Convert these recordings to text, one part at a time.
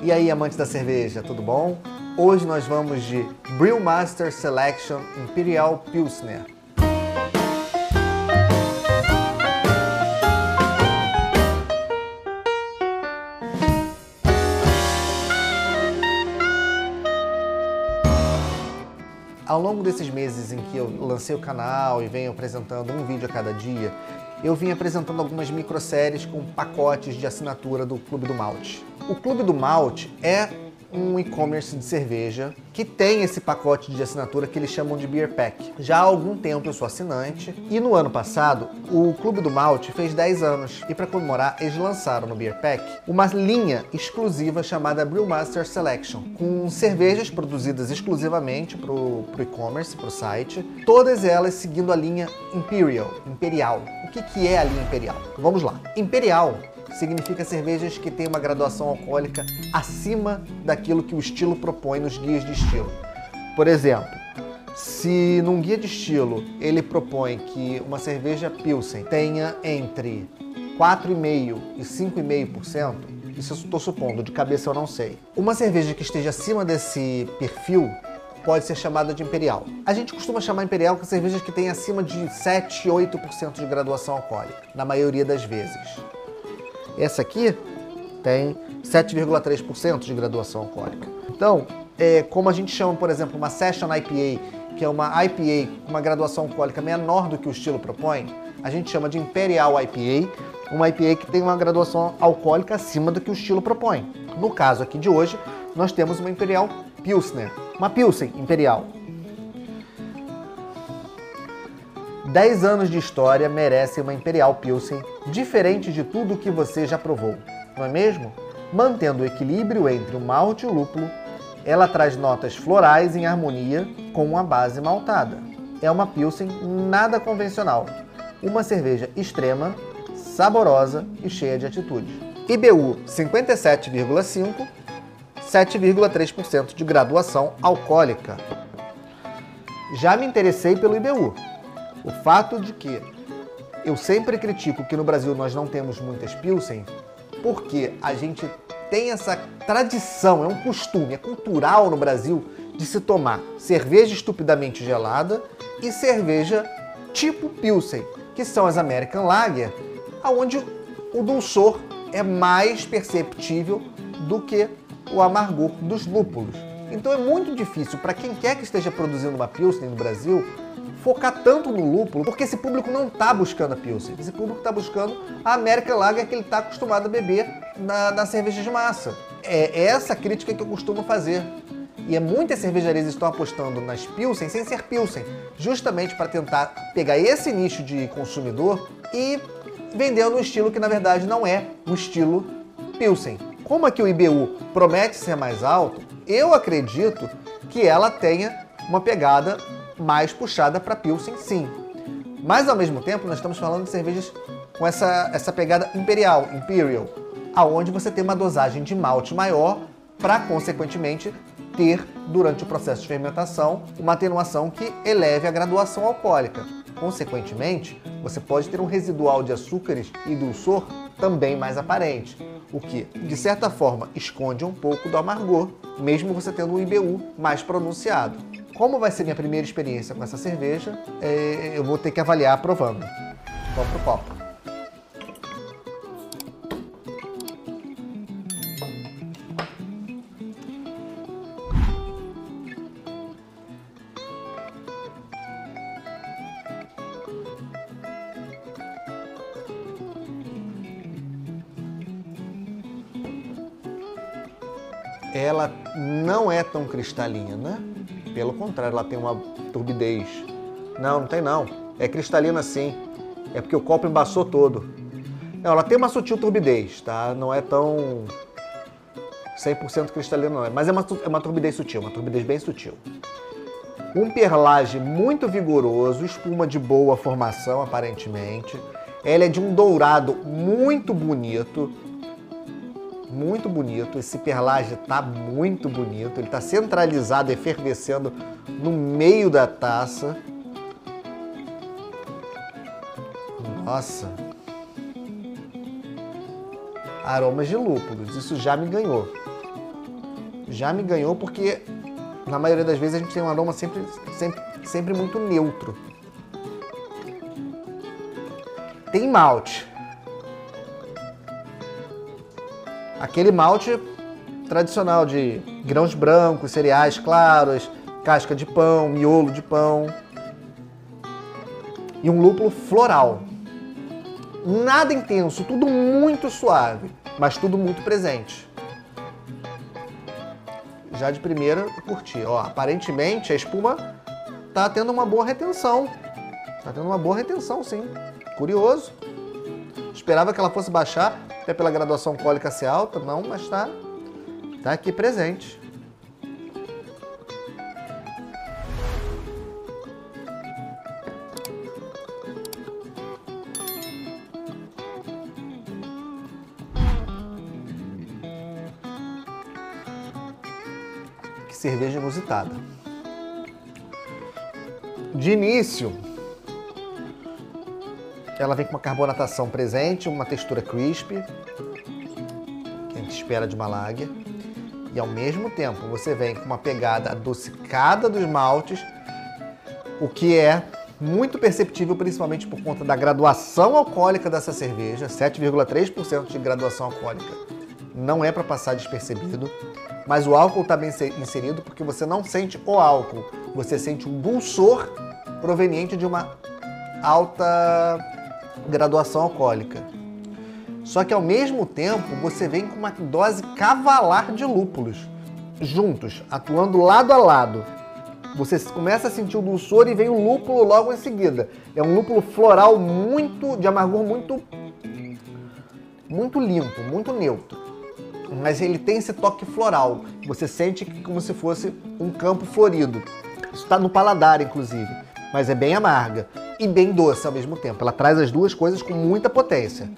E aí, amantes da cerveja, tudo bom? Hoje nós vamos de Brewmaster Selection Imperial Pilsner. Ao longo desses meses em que eu lancei o canal e venho apresentando um vídeo a cada dia, eu vim apresentando algumas microséries com pacotes de assinatura do Clube do Malte. O Clube do Malte é um e-commerce de cerveja que tem esse pacote de assinatura que eles chamam de Beer Pack. Já há algum tempo eu sou assinante e no ano passado o Clube do Malte fez 10 anos e para comemorar eles lançaram no Beer Pack uma linha exclusiva chamada Brewmaster Selection com cervejas produzidas exclusivamente para o e-commerce, para o site, todas elas seguindo a linha Imperial, Imperial. O que, que é a linha Imperial? Vamos lá. Imperial significa cervejas que têm uma graduação alcoólica acima daquilo que o estilo propõe nos guias de estilo. Por exemplo, se num guia de estilo ele propõe que uma cerveja Pilsen tenha entre 4,5% e 5,5%, isso eu estou supondo, de cabeça eu não sei. Uma cerveja que esteja acima desse perfil pode ser chamada de imperial. A gente costuma chamar imperial com cervejas que têm acima de 7, 8% de graduação alcoólica, na maioria das vezes. Essa aqui tem 7,3% de graduação alcoólica. Então, é, como a gente chama, por exemplo, uma Session IPA, que é uma IPA com uma graduação alcoólica menor do que o estilo propõe, a gente chama de Imperial IPA, uma IPA que tem uma graduação alcoólica acima do que o estilo propõe. No caso aqui de hoje, nós temos uma Imperial Pilsner, uma Pilsen Imperial. 10 anos de história merecem uma Imperial Pilsen diferente de tudo que você já provou, não é mesmo? Mantendo o equilíbrio entre o malte e o lúpulo, ela traz notas florais em harmonia com uma base maltada. É uma Pilsen nada convencional, uma cerveja extrema, saborosa e cheia de atitude. IBU 57,5, 7,3% de graduação alcoólica. Já me interessei pelo IBU, o fato de que eu sempre critico que no Brasil nós não temos muitas Pilsen, porque a gente tem essa tradição, é um costume, é cultural no Brasil de se tomar cerveja estupidamente gelada e cerveja tipo Pilsen, que são as American Lager, aonde o dulçor é mais perceptível do que o amargor dos lúpulos. Então é muito difícil para quem quer que esteja produzindo uma Pilsen no Brasil focar tanto no lúpulo, porque esse público não está buscando a Pilsen. Esse público está buscando a América Lager que ele está acostumado a beber na, na cerveja de massa. É essa crítica que eu costumo fazer. E é muitas cervejarias estão apostando nas Pilsen sem ser Pilsen, justamente para tentar pegar esse nicho de consumidor e vendendo um estilo que na verdade não é um estilo Pilsen. Como aqui o IBU promete ser mais alto, eu acredito que ela tenha uma pegada mais puxada para Pilsen, sim. Mas ao mesmo tempo, nós estamos falando de cervejas com essa, essa pegada imperial, imperial, aonde você tem uma dosagem de malte maior para, consequentemente, ter, durante o processo de fermentação, uma atenuação que eleve a graduação alcoólica. Consequentemente, você pode ter um residual de açúcares e dulçor também mais aparente, o que, de certa forma, esconde um pouco do amargor, mesmo você tendo um IBU mais pronunciado. Como vai ser minha primeira experiência com essa cerveja, é, eu vou ter que avaliar provando. Vamos pro copo. Ela não é tão cristalina, pelo contrário, ela tem uma turbidez. Não, não tem não. É cristalina sim. É porque o copo embaçou todo. Não, ela tem uma sutil turbidez, tá? Não é tão 100% cristalina não. Mas é uma, é uma turbidez sutil, uma turbidez bem sutil. Um perlage muito vigoroso, espuma de boa formação aparentemente. Ela é de um dourado muito bonito, muito bonito. Esse perlage tá muito bonito. Ele tá centralizado, efervescendo no meio da taça. Nossa. Aromas de lúpulos. Isso já me ganhou. já me ganhou porque na maioria das vezes a gente tem um aroma sempre, sempre, sempre muito neutro. Tem malte. Aquele malte tradicional de grãos brancos, cereais claros, casca de pão, miolo de pão. E um lúpulo floral. Nada intenso, tudo muito suave, mas tudo muito presente. Já de primeira, eu curti. Ó, aparentemente a espuma tá tendo uma boa retenção. Tá tendo uma boa retenção, sim. Curioso. Esperava que ela fosse baixar, até pela graduação alcoólica ser alta, não, mas tá, tá aqui presente. Que cerveja inusitada. De início, ela vem com uma carbonatação presente, uma textura crispy, que a gente espera de uma lager. E ao mesmo tempo você vem com uma pegada adocicada dos maltes, o que é muito perceptível principalmente por conta da graduação alcoólica dessa cerveja, 7,3% de graduação alcoólica. Não é para passar despercebido, mas o álcool está bem inserido porque você não sente o álcool, você sente um dulçor proveniente de uma alta graduação alcoólica. Só que ao mesmo tempo você vem com uma dose cavalar de lúpulos, juntos, atuando lado a lado. Você começa a sentir o dulçor e vem o lúpulo logo em seguida. É um lúpulo floral muito, de amargor muito, muito limpo, muito neutro. Mas ele tem esse toque floral. Você sente como se fosse um campo florido. Isso está no paladar, inclusive. Mas é bem amarga e bem doce ao mesmo tempo. Ela traz as duas coisas com muita potência.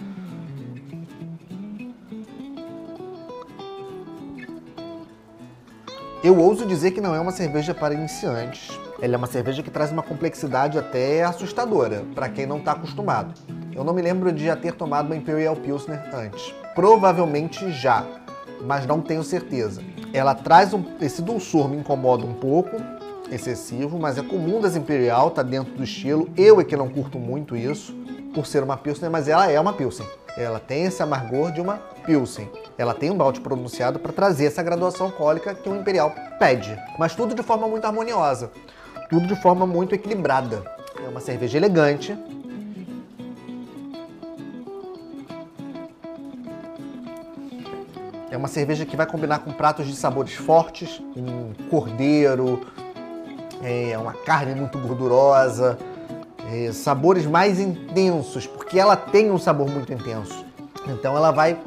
Eu ouso dizer que não é uma cerveja para iniciantes. Ela é uma cerveja que traz uma complexidade até assustadora para quem não está acostumado. Eu não me lembro de já ter tomado uma Imperial Pilsner antes. Provavelmente já, mas não tenho certeza. Ela traz um, esse dulçor me incomoda um pouco, excessivo, mas é comum das Imperial, tá dentro do estilo. Eu é que não curto muito isso, por ser uma Pilsen, mas ela é uma Pilsen. Ela tem esse amargor de uma Pilsen. Ela tem um balde pronunciado para trazer essa graduação alcoólica que o Imperial pede. Mas tudo de forma muito harmoniosa, tudo de forma muito equilibrada. É uma cerveja elegante, É uma cerveja que vai combinar com pratos de sabores fortes, um cordeiro, é uma carne muito gordurosa, é, sabores mais intensos, porque ela tem um sabor muito intenso. Então ela vai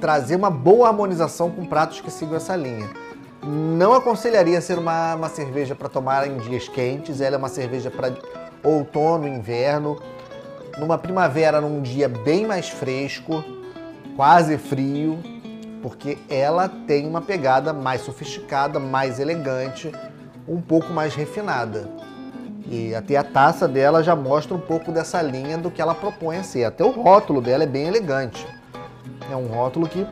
trazer uma boa harmonização com pratos que sigam essa linha. Não aconselharia ser uma, uma cerveja para tomar em dias quentes, ela é uma cerveja para outono, inverno, numa primavera, num dia bem mais fresco, quase frio, porque ela tem uma pegada mais sofisticada, mais elegante, um pouco mais refinada. E até a taça dela já mostra um pouco dessa linha do que ela propõe a ser. Até o rótulo dela é bem elegante. É um rótulo que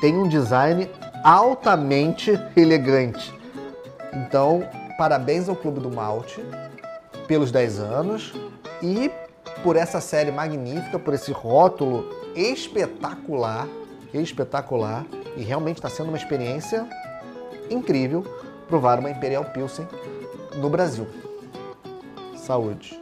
tem um design altamente elegante. Então, parabéns ao Clube do Malte pelos 10 anos e por essa série magnífica, por esse rótulo espetacular, espetacular e realmente está sendo uma experiência incrível provar uma Imperial Pilsen no Brasil. Saúde!